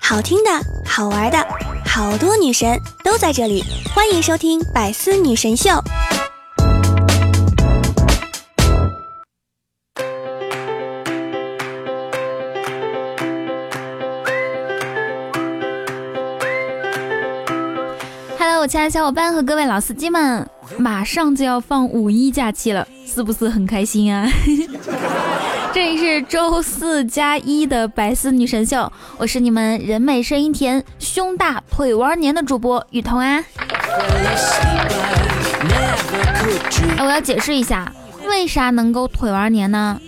好听的，好玩的，好多女神都在这里，欢迎收听《百思女神秀》。Hello，我亲爱的小伙伴和各位老司机们，马上就要放五一假期了，是不是很开心啊？这里是周四加一的百思女神秀，我是你们人美声音甜、胸大腿玩黏的主播雨桐啊。哎，我要解释一下，为啥能够腿玩黏呢？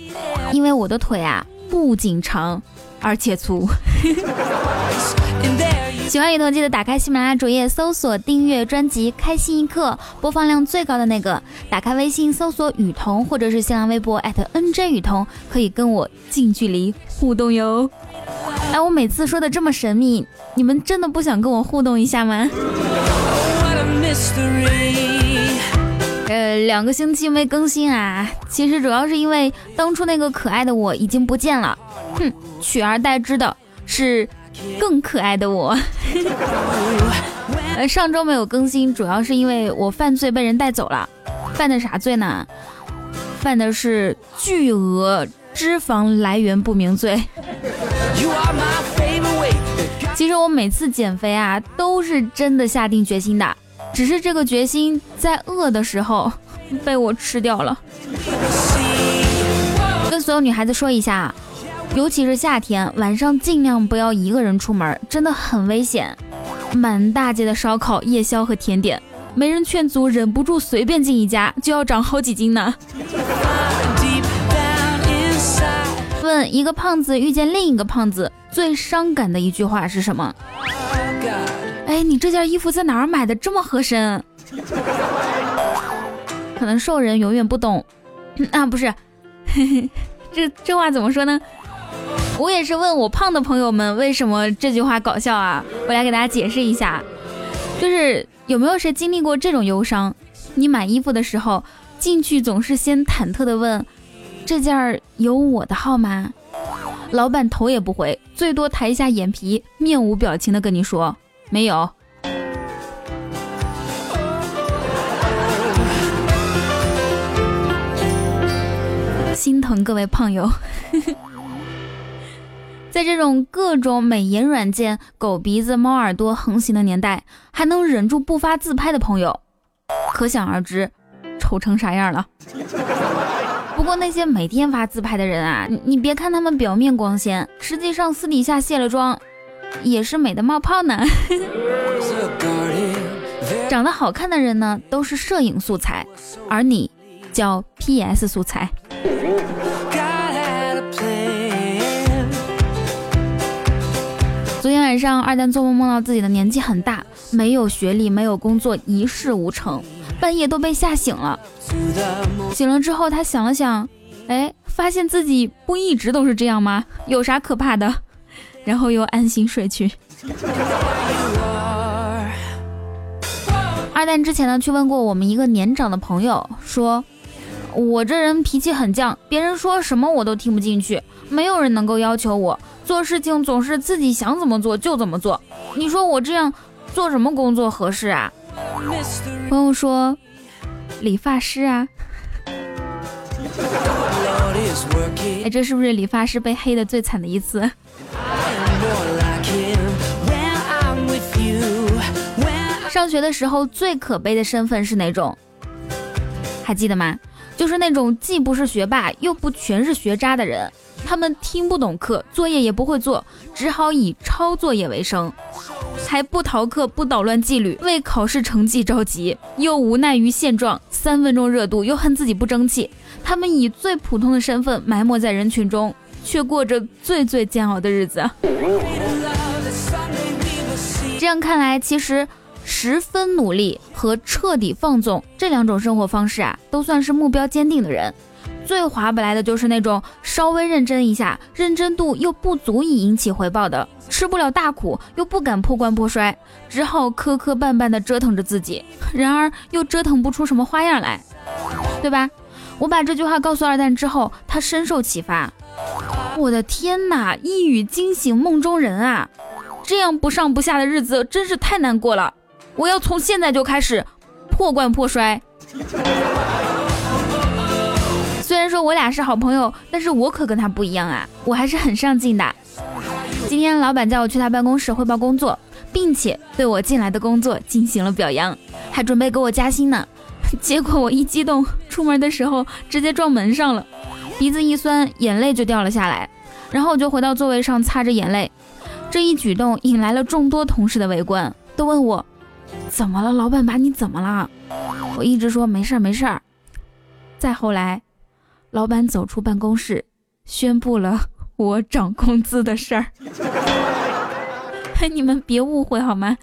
因为我的腿啊，不仅长，而且粗。喜欢雨桐记得打开喜马拉雅主页搜索订阅专辑《开心一刻》，播放量最高的那个。打开微信搜索雨桐，或者是新浪微博艾特 @nj 雨桐，可以跟我近距离互动哟。哎，我每次说的这么神秘，你们真的不想跟我互动一下吗？呃，两个星期没更新啊，其实主要是因为当初那个可爱的我已经不见了，哼，取而代之的是。更可爱的我，呃，上周没有更新，主要是因为我犯罪被人带走了。犯的啥罪呢？犯的是巨额脂肪来源不明罪。其实我每次减肥啊，都是真的下定决心的，只是这个决心在饿的时候被我吃掉了。跟所有女孩子说一下。尤其是夏天晚上，尽量不要一个人出门，真的很危险。满大街的烧烤、夜宵和甜点，没人劝阻，忍不住随便进一家，就要长好几斤呢。问一个胖子遇见另一个胖子，最伤感的一句话是什么？哎，你这件衣服在哪儿买的？这么合身？可能瘦人永远不懂啊，不是，这这话怎么说呢？我也是问我胖的朋友们为什么这句话搞笑啊？我来给大家解释一下，就是有没有谁经历过这种忧伤？你买衣服的时候进去总是先忐忑的问：“这件儿有我的号吗？”老板头也不回，最多抬一下眼皮，面无表情的跟你说：“没有。”心疼各位胖友。在这种各种美颜软件、狗鼻子、猫耳朵横行的年代，还能忍住不发自拍的朋友，可想而知，丑成啥样了。不过那些每天发自拍的人啊，你别看他们表面光鲜，实际上私底下卸了妆，也是美的冒泡呢。长得好看的人呢，都是摄影素材，而你叫 PS 素材。昨天晚上，二蛋做梦梦到自己的年纪很大，没有学历，没有工作，一事无成，半夜都被吓醒了。醒了之后，他想了想，哎，发现自己不一直都是这样吗？有啥可怕的？然后又安心睡去。二蛋之前呢，去问过我们一个年长的朋友，说我这人脾气很犟，别人说什么我都听不进去，没有人能够要求我。做事情总是自己想怎么做就怎么做，你说我这样做什么工作合适啊？朋友说，理发师啊。哎，这是不是理发师被黑的最惨的一次？上学的时候最可悲的身份是哪种？还记得吗？就是那种既不是学霸又不全是学渣的人。他们听不懂课，作业也不会做，只好以抄作业为生，还不逃课，不捣乱纪律，为考试成绩着急，又无奈于现状，三分钟热度，又恨自己不争气。他们以最普通的身份埋没在人群中，却过着最最煎熬的日子。这样看来，其实十分努力和彻底放纵这两种生活方式啊，都算是目标坚定的人。最划不来的就是那种稍微认真一下，认真度又不足以引起回报的，吃不了大苦又不敢破罐破摔，只好磕磕绊绊地折腾着自己，然而又折腾不出什么花样来，对吧？我把这句话告诉二蛋之后，他深受启发，我的天哪！一语惊醒梦中人啊！这样不上不下的日子真是太难过了。我要从现在就开始破罐破摔。虽然说我俩是好朋友，但是我可跟他不一样啊，我还是很上进的。今天老板叫我去他办公室汇报工作，并且对我进来的工作进行了表扬，还准备给我加薪呢。结果我一激动，出门的时候直接撞门上了。鼻子一酸，眼泪就掉了下来，然后我就回到座位上擦着眼泪。这一举动引来了众多同事的围观，都问我怎么了，老板把你怎么了？我一直说没事儿没事儿。再后来，老板走出办公室，宣布了 我涨工资的事儿。你们别误会好吗？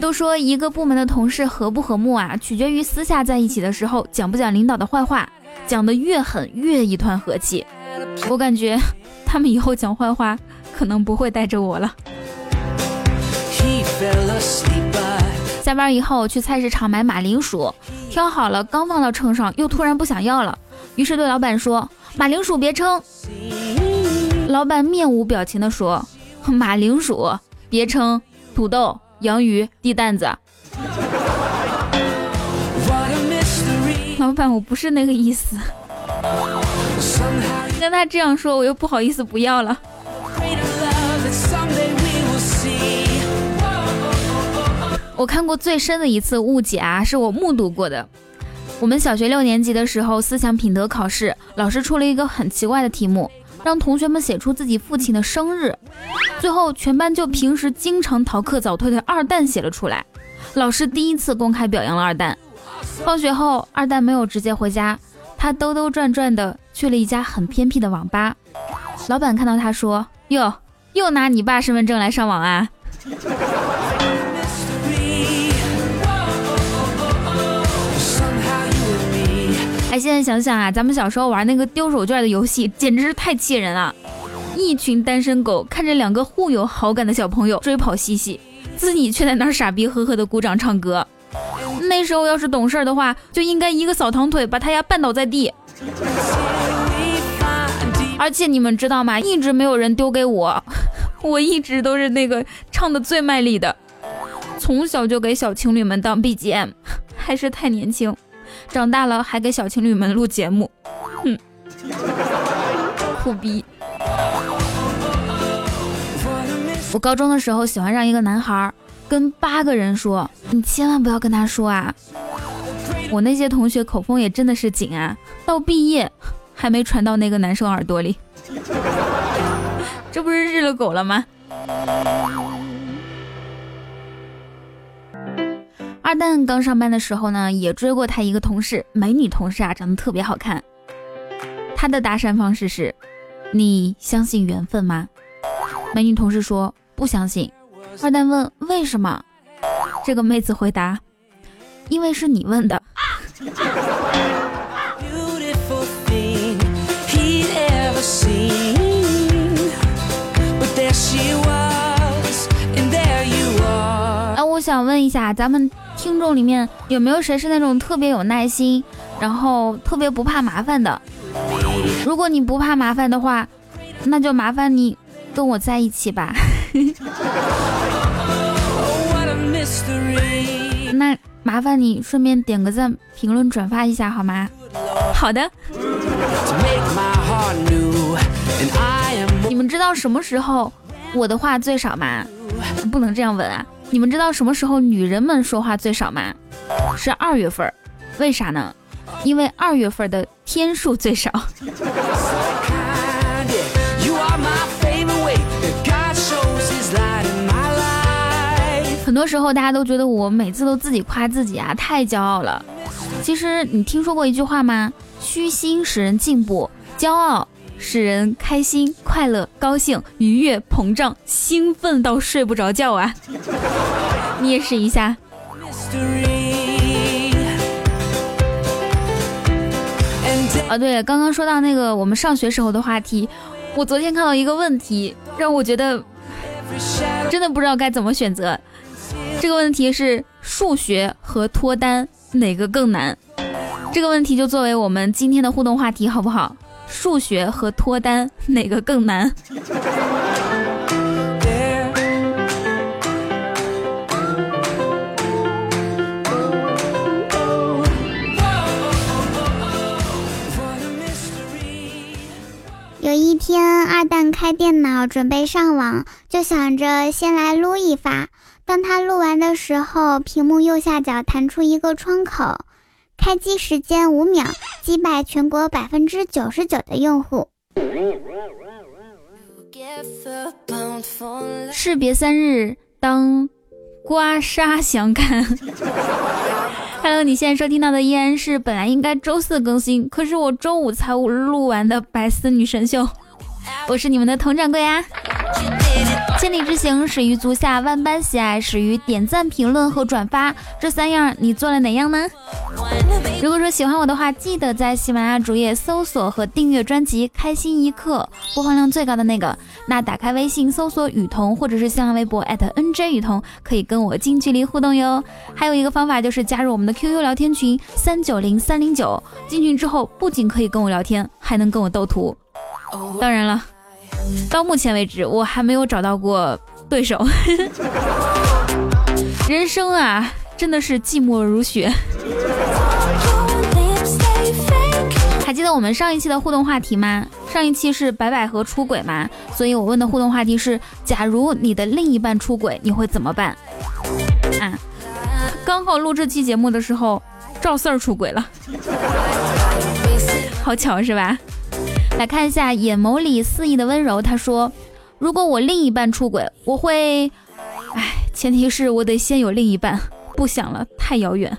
都说一个部门的同事和不和睦啊，取决于私下在一起的时候讲不讲领导的坏话，讲的越狠越一团和气。我感觉他们以后讲坏话可能不会带着我了。下班以后去菜市场买马铃薯，挑好了刚放到秤上，又突然不想要了，于是对老板说：“马铃薯别称。”老板面无表情地说：“ 马铃薯别称。”土豆、洋芋、地蛋子，老板，我不是那个意思。跟他这样说，我又不好意思不要了。我看过最深的一次误解啊，是我目睹过的。我们小学六年级的时候，思想品德考试，老师出了一个很奇怪的题目。让同学们写出自己父亲的生日，最后全班就平时经常逃课早退的二蛋写了出来。老师第一次公开表扬了二蛋。放学后，二蛋没有直接回家，他兜兜转转的去了一家很偏僻的网吧。老板看到他说：“哟，又拿你爸身份证来上网啊？”现在想想啊，咱们小时候玩那个丢手绢的游戏，简直是太气人了。一群单身狗看着两个互有好感的小朋友追跑嬉戏，自己却在那儿傻逼呵呵的鼓掌唱歌。那时候要是懂事儿的话，就应该一个扫堂腿把他丫绊倒在地。而且你们知道吗？一直没有人丢给我，我一直都是那个唱的最卖力的，从小就给小情侣们当 BGM，还是太年轻。长大了还给小情侣们录节目，哼，苦逼！我高中的时候喜欢上一个男孩，跟八个人说，你千万不要跟他说啊！我那些同学口风也真的是紧啊，到毕业还没传到那个男生耳朵里，这不是日了狗了吗？二蛋刚上班的时候呢，也追过他一个同事，美女同事啊，长得特别好看。他的搭讪方式是：你相信缘分吗？美女同事说不相信。二蛋问为什么？这个妹子回答：因为是你问的。啊，我想问一下咱们。听众里面有没有谁是那种特别有耐心，然后特别不怕麻烦的？如果你不怕麻烦的话，那就麻烦你跟我在一起吧。那麻烦你顺便点个赞、评论、转发一下好吗？好的。你们知道什么时候我的话最少吗？不能这样问啊。你们知道什么时候女人们说话最少吗？是二月份，为啥呢？因为二月份的天数最少。很多时候大家都觉得我每次都自己夸自己啊，太骄傲了。其实你听说过一句话吗？虚心使人进步，骄傲。使人开心、快乐、高兴、愉悦、膨胀、兴奋到睡不着觉啊！你也试一下。啊，对，刚刚说到那个我们上学时候的话题，我昨天看到一个问题，让我觉得真的不知道该怎么选择。这个问题是：数学和脱单哪个更难？这个问题就作为我们今天的互动话题，好不好？数学和脱单 哪个更难？有一天，二蛋开电脑准备上网，就想着先来撸一发。当他录完的时候，屏幕右下角弹出一个窗口，开机时间五秒，击败全国百分之九十九的用户。士别三日，当刮痧相看。Hello，你现在收听到的依然是本来应该周四更新，可是我周五才录完的百思女神秀。我是你们的佟掌柜啊。千里之行，始于足下；万般喜爱，始于点赞、评论和转发。这三样，你做了哪样呢？如果说喜欢我的话，记得在喜马拉雅主页搜索和订阅专辑《开心一刻》，播放量最高的那个。那打开微信搜索雨桐，或者是新浪微博 @nj 雨桐，可以跟我近距离互动哟。还有一个方法就是加入我们的 QQ 聊天群三九零三零九，进群之后不仅可以跟我聊天，还能跟我斗图。当然了。到目前为止，我还没有找到过对手。人生啊，真的是寂寞如雪。还记得我们上一期的互动话题吗？上一期是白百合出轨吗？所以我问的互动话题是：假如你的另一半出轨，你会怎么办？啊，刚好录这期节目的时候，赵四儿出轨了，好巧是吧？来看一下眼眸里肆意的温柔。他说：“如果我另一半出轨，我会……哎，前提是我得先有另一半。不想了，太遥远。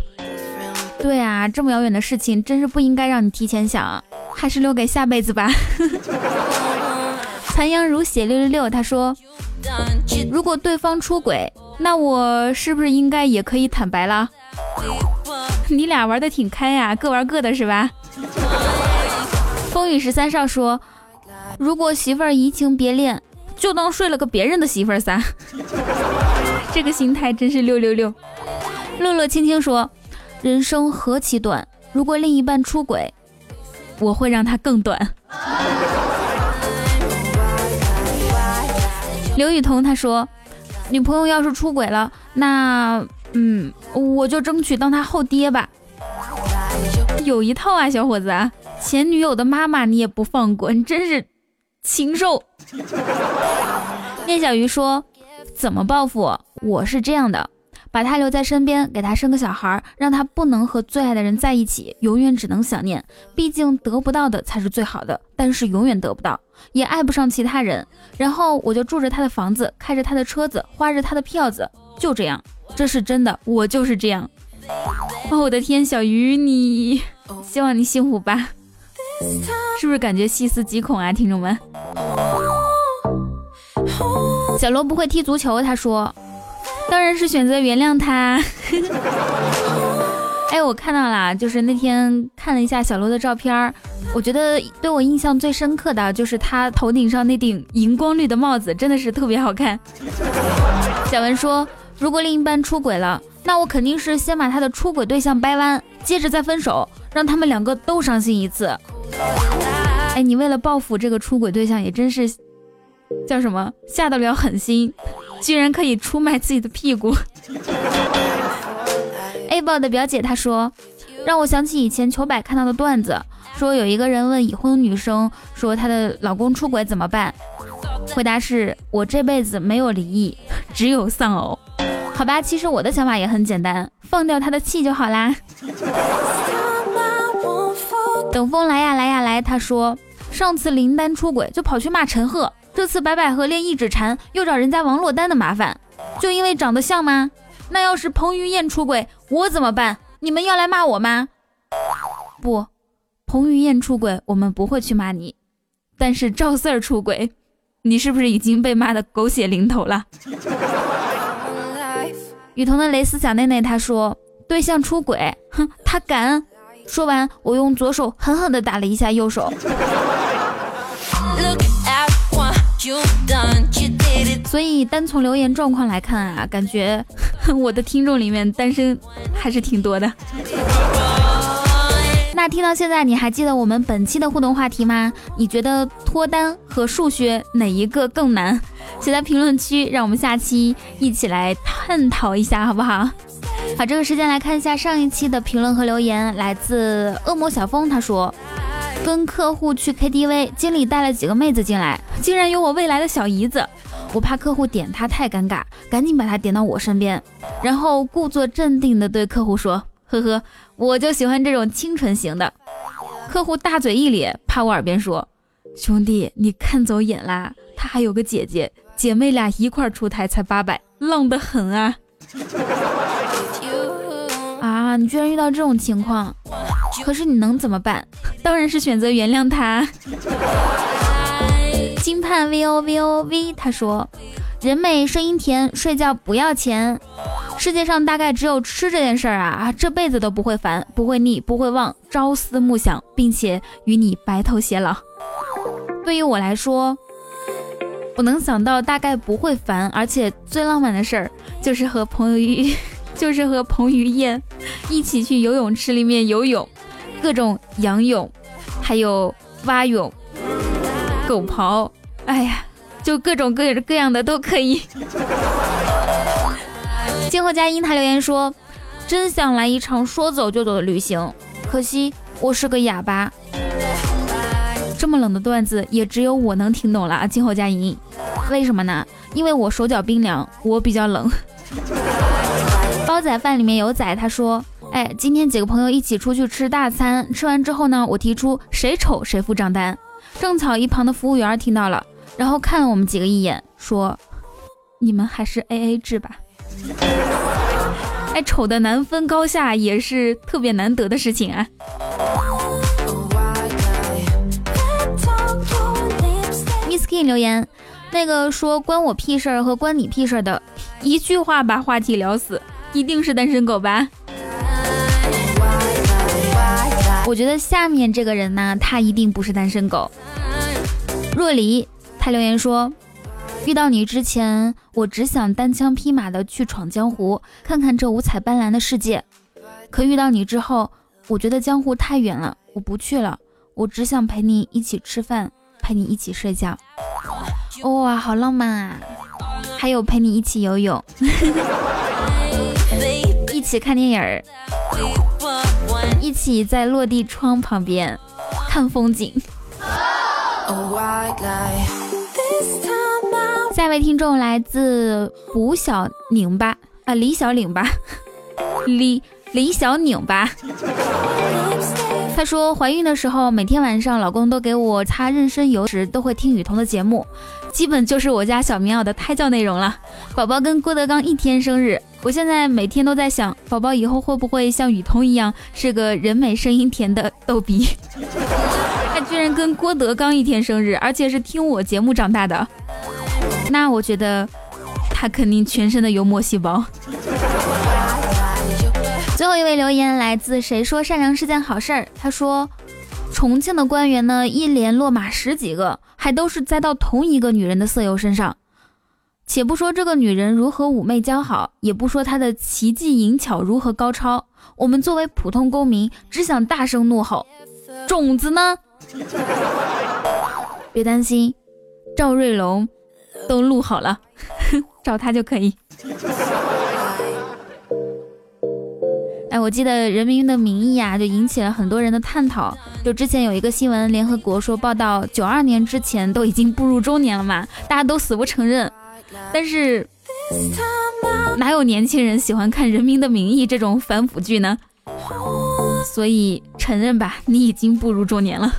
对啊，这么遥远的事情，真是不应该让你提前想，还是留给下辈子吧。”残阳如血六六六。他说：“如果对方出轨，那我是不是应该也可以坦白了？你俩玩的挺开呀，各玩各的是吧？”风雨十三少说：“如果媳妇儿移情别恋，就当睡了个别人的媳妇儿仨。这个心态真是六六六。”乐乐轻轻说：“人生何其短，如果另一半出轨，我会让他更短。”刘雨桐他说：“女朋友要是出轨了，那嗯，我就争取当他后爹吧。有一套啊，小伙子。”前女友的妈妈你也不放过，你真是禽兽。聂小鱼说：“怎么报复？我我是这样的，把他留在身边，给他生个小孩，让他不能和最爱的人在一起，永远只能想念。毕竟得不到的才是最好的，但是永远得不到，也爱不上其他人。然后我就住着他的房子，开着他的车子，花着他的票子，就这样。这是真的，我就是这样。哦，我的天，小鱼，你希望你幸福吧。”是不是感觉细思极恐啊，听众们？小罗不会踢足球，他说，当然是选择原谅他。哎，我看到了，就是那天看了一下小罗的照片，我觉得对我印象最深刻的就是他头顶上那顶荧光绿的帽子，真的是特别好看。小文说，如果另一半出轨了，那我肯定是先把他的出轨对象掰弯，接着再分手，让他们两个都伤心一次。哎，你为了报复这个出轨对象，也真是叫什么下得了狠心，居然可以出卖自己的屁股。A 宝的表姐她说，让我想起以前糗百看到的段子，说有一个人问已婚女生说她的老公出轨怎么办，回答是我这辈子没有离异，只有丧偶。好吧，其实我的想法也很简单，放掉他的气就好啦。等风来呀来呀来！他说，上次林丹出轨就跑去骂陈赫，这次白百合练一指禅又找人家王珞丹的麻烦，就因为长得像吗？那要是彭于晏出轨，我怎么办？你们要来骂我吗？不，彭于晏出轨我们不会去骂你，但是赵四儿出轨，你是不是已经被骂的狗血淋头了？雨桐的蕾丝小内内他说，对象出轨，哼，他敢。说完，我用左手狠狠地打了一下右手。所以单从留言状况来看啊，感觉 我的听众里面单身还是挺多的。那听到现在，你还记得我们本期的互动话题吗？你觉得脱单和数学哪一个更难？写在评论区，让我们下期一起来探讨一下，好不好？好，这个时间来看一下上一期的评论和留言，来自恶魔小峰，他说。跟客户去 KTV，经理带了几个妹子进来，竟然有我未来的小姨子。我怕客户点她太尴尬，赶紧把她点到我身边，然后故作镇定地对客户说：“呵呵，我就喜欢这种清纯型的。”客户大嘴一咧，趴我耳边说：“兄弟，你看走眼啦，他还有个姐姐，姐妹俩一块出台才八百，浪得很啊！”居然遇到这种情况，可是你能怎么办？当然是选择原谅他。金盼 V O V O V，他说：“人美声音甜，睡觉不要钱。世界上大概只有吃这件事儿啊啊，这辈子都不会烦，不会腻，不会忘，朝思暮想，并且与你白头偕老。”对于我来说，我能想到大概不会烦，而且最浪漫的事儿就是和朋友一，就是和彭于晏一起去游泳池里面游泳，各种仰泳。还有蛙泳、狗刨，哎呀，就各种各各样的都可以。静候佳音他留言说：“真想来一场说走就走的旅行，可惜我是个哑巴。”这么冷的段子也只有我能听懂了啊！静候佳音，为什么呢？因为我手脚冰凉，我比较冷。煲仔饭里面有仔，他说。哎，今天几个朋友一起出去吃大餐，吃完之后呢，我提出谁丑谁付账单。正巧一旁的服务员听到了，然后看了我们几个一眼，说：“你们还是 A A 制吧。”哎，丑的难分高下也是特别难得的事情啊。Miss King 留言，那个说关我屁事儿和关你屁事儿的，一句话把话题聊死，一定是单身狗吧？我觉得下面这个人呢，他一定不是单身狗。若离，他留言说，遇到你之前，我只想单枪匹马的去闯江湖，看看这五彩斑斓的世界。可遇到你之后，我觉得江湖太远了，我不去了。我只想陪你一起吃饭，陪你一起睡觉。哇，好浪漫啊！还有陪你一起游泳，一起看电影儿。一起在落地窗旁边看风景。下一位听众来自吴小拧巴啊，李小拧巴，李李小拧巴。他说怀孕的时候，每天晚上老公都给我擦妊娠油时，都会听雨桐的节目。基本就是我家小棉袄的胎教内容了。宝宝跟郭德纲一天生日，我现在每天都在想，宝宝以后会不会像雨桐一样是个人美声音甜的逗比？他居然跟郭德纲一天生日，而且是听我节目长大的，那我觉得他肯定全身的幽默细胞。最后一位留言来自谁说善良是件好事儿？他说。重庆的官员呢，一连落马十几个，还都是栽到同一个女人的色诱身上。且不说这个女人如何妩媚姣好，也不说她的奇技淫巧如何高超，我们作为普通公民，只想大声怒吼：种子呢？别担心，赵瑞龙都录好了，找他就可以。哎，我记得《人民的名义》啊，就引起了很多人的探讨。就之前有一个新闻，联合国说报道，九二年之前都已经步入中年了嘛，大家都死不承认。但是哪有年轻人喜欢看《人民的名义》这种反腐剧呢？所以承认吧，你已经步入中年了。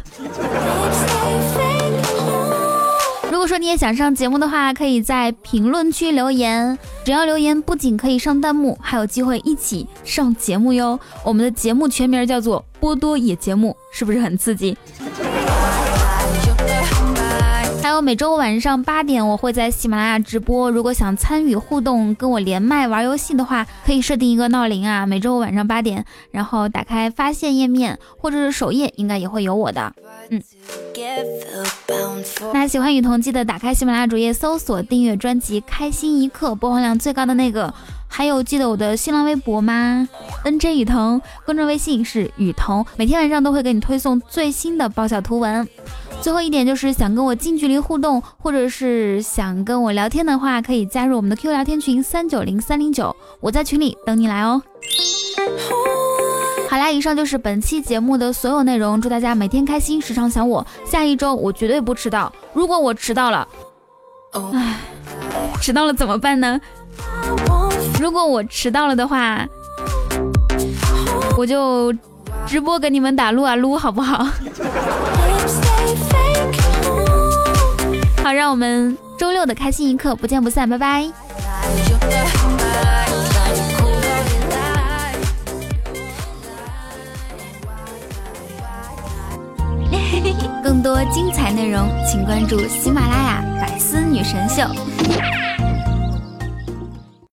如果说你也想上节目的话，可以在评论区留言。只要留言，不仅可以上弹幕，还有机会一起上节目哟。我们的节目全名叫做波多野节目，是不是很刺激？每周晚上八点，我会在喜马拉雅直播。如果想参与互动，跟我连麦玩游戏的话，可以设定一个闹铃啊。每周五晚上八点，然后打开发现页面或者是首页，应该也会有我的。嗯，那喜欢雨桐记得打开喜马拉雅主页搜索订阅专辑《开心一刻》，播放量最高的那个还有记得我的新浪微博吗？NJ 雨桐，公众微信是雨桐，每天晚上都会给你推送最新的爆笑图文。最后一点就是想跟我近距离互动，或者是想跟我聊天的话，可以加入我们的 Q 聊天群三九零三零九，我在群里等你来哦。好啦，以上就是本期节目的所有内容，祝大家每天开心，时常想我。下一周我绝对不迟到，如果我迟到了，唉，迟到了怎么办呢？如果我迟到了的话，我就直播给你们打撸啊撸，好不好？好，让我们周六的开心一刻不见不散，拜拜。更多精彩内容，请关注喜马拉雅《百思女神秀》。